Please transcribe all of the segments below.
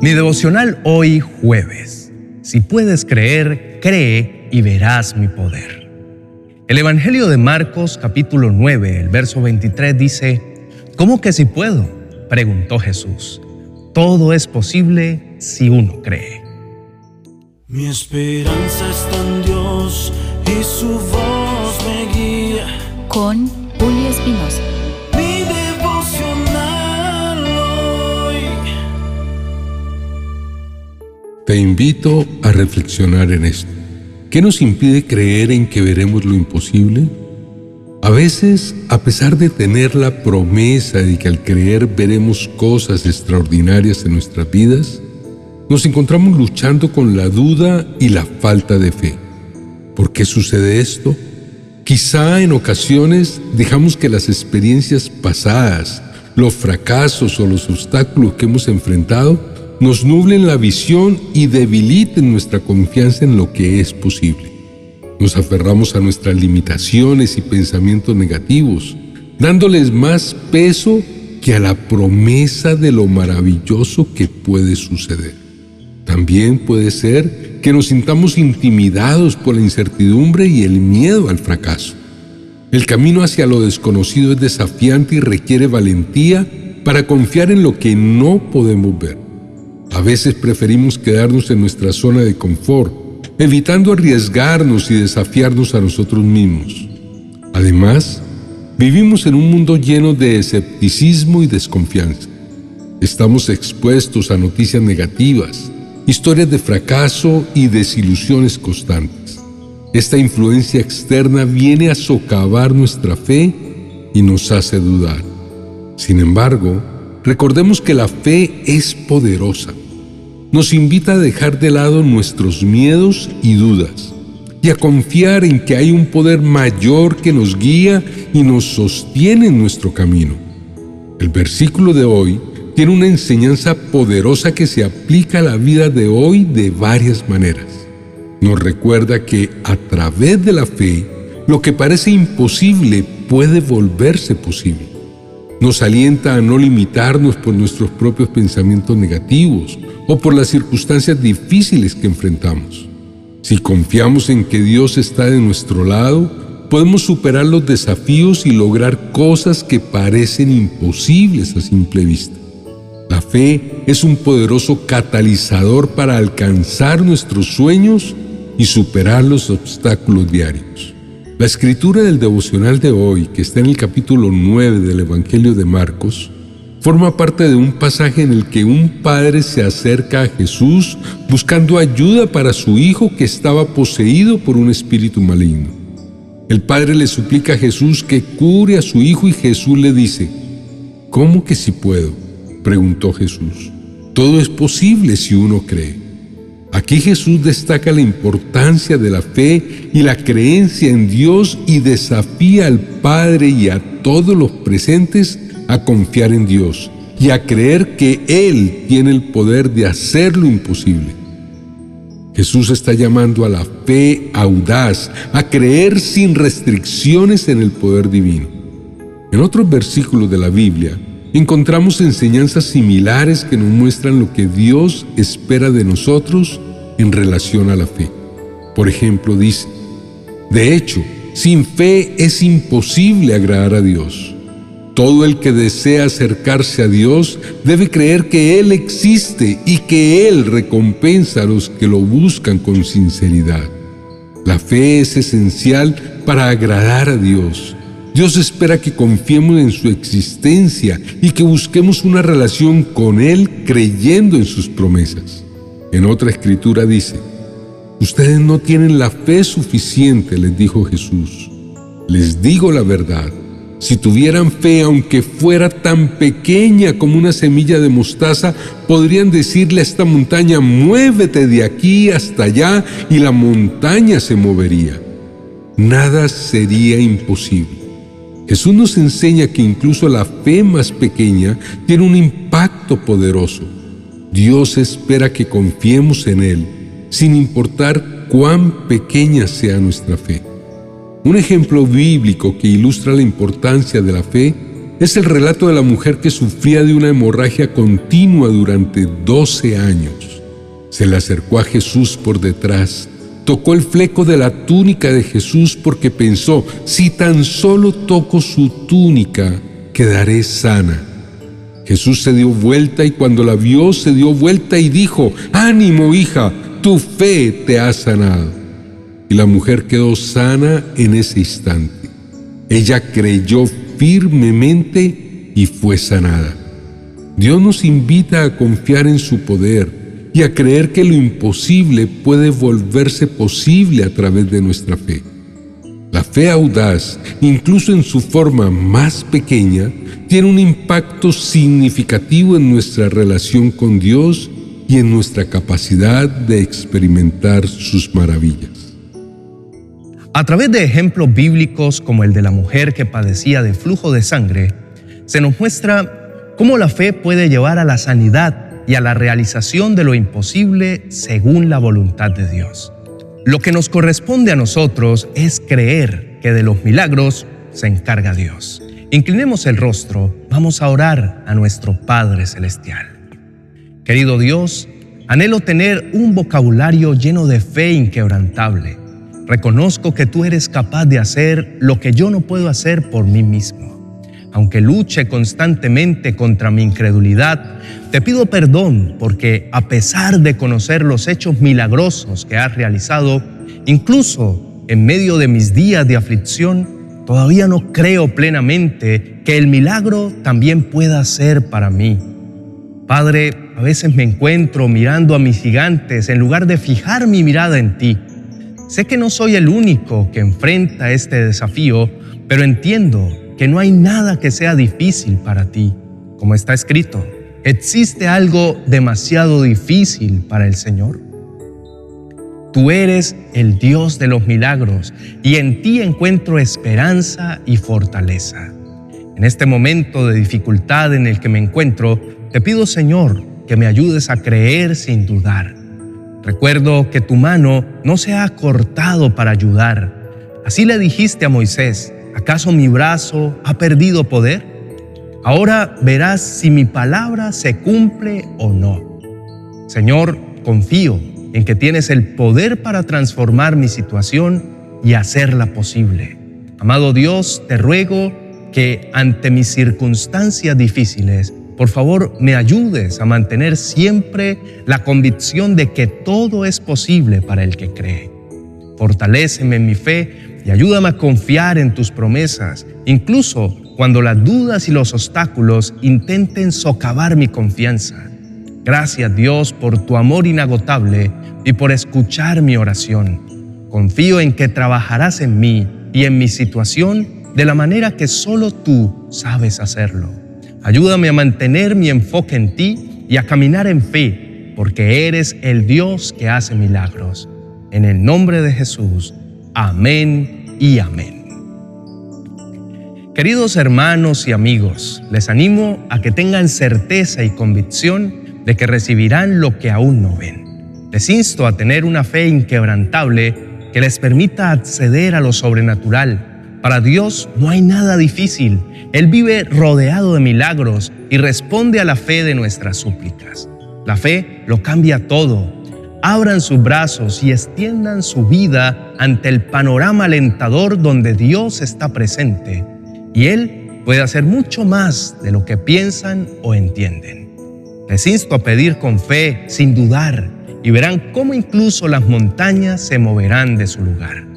Mi devocional hoy jueves. Si puedes creer, cree y verás mi poder. El Evangelio de Marcos capítulo 9, el verso 23 dice, ¿Cómo que si puedo? preguntó Jesús. Todo es posible si uno cree. Mi esperanza está en Dios y su voz me guía. Con Julio Espinosa. Te invito a reflexionar en esto. ¿Qué nos impide creer en que veremos lo imposible? A veces, a pesar de tener la promesa de que al creer veremos cosas extraordinarias en nuestras vidas, nos encontramos luchando con la duda y la falta de fe. ¿Por qué sucede esto? Quizá en ocasiones dejamos que las experiencias pasadas, los fracasos o los obstáculos que hemos enfrentado nos nublen la visión y debiliten nuestra confianza en lo que es posible. Nos aferramos a nuestras limitaciones y pensamientos negativos, dándoles más peso que a la promesa de lo maravilloso que puede suceder. También puede ser que nos sintamos intimidados por la incertidumbre y el miedo al fracaso. El camino hacia lo desconocido es desafiante y requiere valentía para confiar en lo que no podemos ver. A veces preferimos quedarnos en nuestra zona de confort, evitando arriesgarnos y desafiarnos a nosotros mismos. Además, vivimos en un mundo lleno de escepticismo y desconfianza. Estamos expuestos a noticias negativas, historias de fracaso y desilusiones constantes. Esta influencia externa viene a socavar nuestra fe y nos hace dudar. Sin embargo, Recordemos que la fe es poderosa. Nos invita a dejar de lado nuestros miedos y dudas y a confiar en que hay un poder mayor que nos guía y nos sostiene en nuestro camino. El versículo de hoy tiene una enseñanza poderosa que se aplica a la vida de hoy de varias maneras. Nos recuerda que a través de la fe, lo que parece imposible puede volverse posible. Nos alienta a no limitarnos por nuestros propios pensamientos negativos o por las circunstancias difíciles que enfrentamos. Si confiamos en que Dios está de nuestro lado, podemos superar los desafíos y lograr cosas que parecen imposibles a simple vista. La fe es un poderoso catalizador para alcanzar nuestros sueños y superar los obstáculos diarios. La escritura del devocional de hoy, que está en el capítulo 9 del Evangelio de Marcos, forma parte de un pasaje en el que un padre se acerca a Jesús buscando ayuda para su hijo que estaba poseído por un espíritu maligno. El padre le suplica a Jesús que cure a su hijo y Jesús le dice, ¿Cómo que si puedo? preguntó Jesús. Todo es posible si uno cree. Aquí Jesús destaca la importancia de la fe y la creencia en Dios y desafía al Padre y a todos los presentes a confiar en Dios y a creer que Él tiene el poder de hacer lo imposible. Jesús está llamando a la fe audaz, a creer sin restricciones en el poder divino. En otros versículos de la Biblia encontramos enseñanzas similares que nos muestran lo que Dios espera de nosotros en relación a la fe. Por ejemplo, dice, de hecho, sin fe es imposible agradar a Dios. Todo el que desea acercarse a Dios debe creer que Él existe y que Él recompensa a los que lo buscan con sinceridad. La fe es esencial para agradar a Dios Dios espera que confiemos en su existencia y que busquemos una relación con Él creyendo en sus promesas. En otra escritura dice, Ustedes no tienen la fe suficiente, les dijo Jesús. Les digo la verdad, si tuvieran fe, aunque fuera tan pequeña como una semilla de mostaza, podrían decirle a esta montaña, muévete de aquí hasta allá, y la montaña se movería. Nada sería imposible. Jesús nos enseña que incluso la fe más pequeña tiene un impacto poderoso. Dios espera que confiemos en Él, sin importar cuán pequeña sea nuestra fe. Un ejemplo bíblico que ilustra la importancia de la fe Es el relato de la mujer que sufría de una hemorragia continua durante 12 años. Se le acercó a Jesús por detrás, tocó el fleco de la túnica de Jesús porque pensó, si tan solo toco su túnica, quedaré sana. Jesús se dio vuelta y cuando la vio se dio vuelta y dijo, ánimo hija, tu fe te ha sanado. Y la mujer quedó sana en ese instante. Ella creyó firmemente y fue sanada. Dios nos invita a confiar en su poder y a creer que lo imposible puede volverse posible a través de nuestra fe. La fe audaz, incluso en su forma más pequeña, tiene un impacto significativo en nuestra relación con Dios y en nuestra capacidad de experimentar sus maravillas. A través de ejemplos bíblicos como el de la mujer que padecía de flujo de sangre, se nos muestra cómo la fe puede llevar a la sanidad y a la realización de lo imposible según la voluntad de Dios. Lo que nos corresponde a nosotros es creer que de los milagros se encarga Dios. Inclinemos el rostro, vamos a orar a nuestro Padre Celestial. Querido Dios, anhelo tener un vocabulario lleno de fe inquebrantable. Reconozco que tú eres capaz de hacer lo que yo no puedo hacer por mí mismo. Aunque luche constantemente contra mi incredulidad, te pido perdón porque a pesar de conocer los hechos milagrosos que has realizado, incluso en medio de mis días de aflicción, todavía no creo plenamente que el milagro también pueda ser para mí. Padre, a veces me encuentro mirando a mis gigantes en lugar de fijar mi mirada en ti. Sé que no soy el único que enfrenta este desafío, pero entiendo que no hay nada que sea difícil para ti. Como está escrito, ¿existe algo demasiado difícil para el Señor? Tú eres el Dios de los milagros y en ti encuentro esperanza y fortaleza. En este momento de dificultad en el que me encuentro, te pido Señor que me ayudes a creer sin dudar. Recuerdo que tu mano no se ha cortado para ayudar. Así le dijiste a Moisés, ¿Acaso mi brazo ha perdido poder? Ahora verás si mi palabra se cumple o no. Señor, confío en que tienes el poder para transformar mi situación y hacerla posible. Amado Dios, te ruego que ante mis circunstancias difíciles, por favor me ayudes a mantener siempre la convicción de que todo es posible para el que cree. Fortaléceme en mi fe y ayúdame a confiar en tus promesas, incluso cuando las dudas y los obstáculos intenten socavar mi confianza. Gracias Dios por tu amor inagotable y por escuchar mi oración. Confío en que trabajarás en mí y en mi situación de la manera que solo tú sabes hacerlo. Ayúdame a mantener mi enfoque en ti y a caminar en fe, porque eres el Dios que hace milagros. En el nombre de Jesús. Amén y amén. Queridos hermanos y amigos, les animo a que tengan certeza y convicción de que recibirán lo que aún no ven. Les insto a tener una fe inquebrantable que les permita acceder a lo sobrenatural. Para Dios no hay nada difícil. Él vive rodeado de milagros y responde a la fe de nuestras súplicas. La fe lo cambia todo abran sus brazos y extiendan su vida ante el panorama alentador donde Dios está presente y Él puede hacer mucho más de lo que piensan o entienden. Les insto a pedir con fe, sin dudar, y verán cómo incluso las montañas se moverán de su lugar.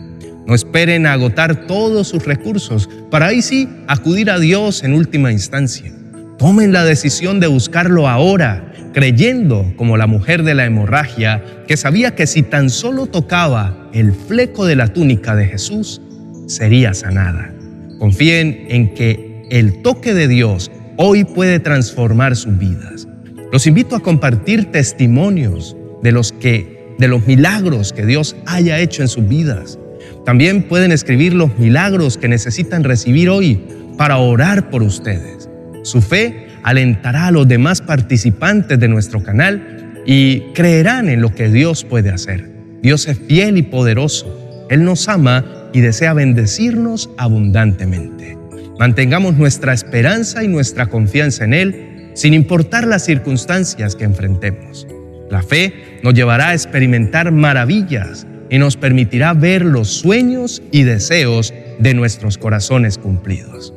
No esperen agotar todos sus recursos para ahí sí acudir a Dios en última instancia. Tomen la decisión de buscarlo ahora creyendo como la mujer de la hemorragia, que sabía que si tan solo tocaba el fleco de la túnica de Jesús, sería sanada. Confíen en que el toque de Dios hoy puede transformar sus vidas. Los invito a compartir testimonios de los que de los milagros que Dios haya hecho en sus vidas. También pueden escribir los milagros que necesitan recibir hoy para orar por ustedes. Su fe alentará a los demás participantes de nuestro canal y creerán en lo que Dios puede hacer. Dios es fiel y poderoso. Él nos ama y desea bendecirnos abundantemente. Mantengamos nuestra esperanza y nuestra confianza en Él, sin importar las circunstancias que enfrentemos. La fe nos llevará a experimentar maravillas y nos permitirá ver los sueños y deseos de nuestros corazones cumplidos.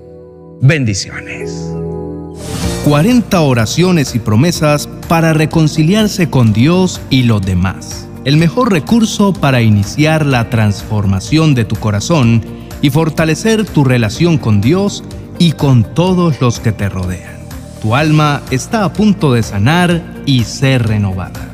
Bendiciones. 40 oraciones y promesas para reconciliarse con Dios y los demás. El mejor recurso para iniciar la transformación de tu corazón y fortalecer tu relación con Dios y con todos los que te rodean. Tu alma está a punto de sanar y ser renovada.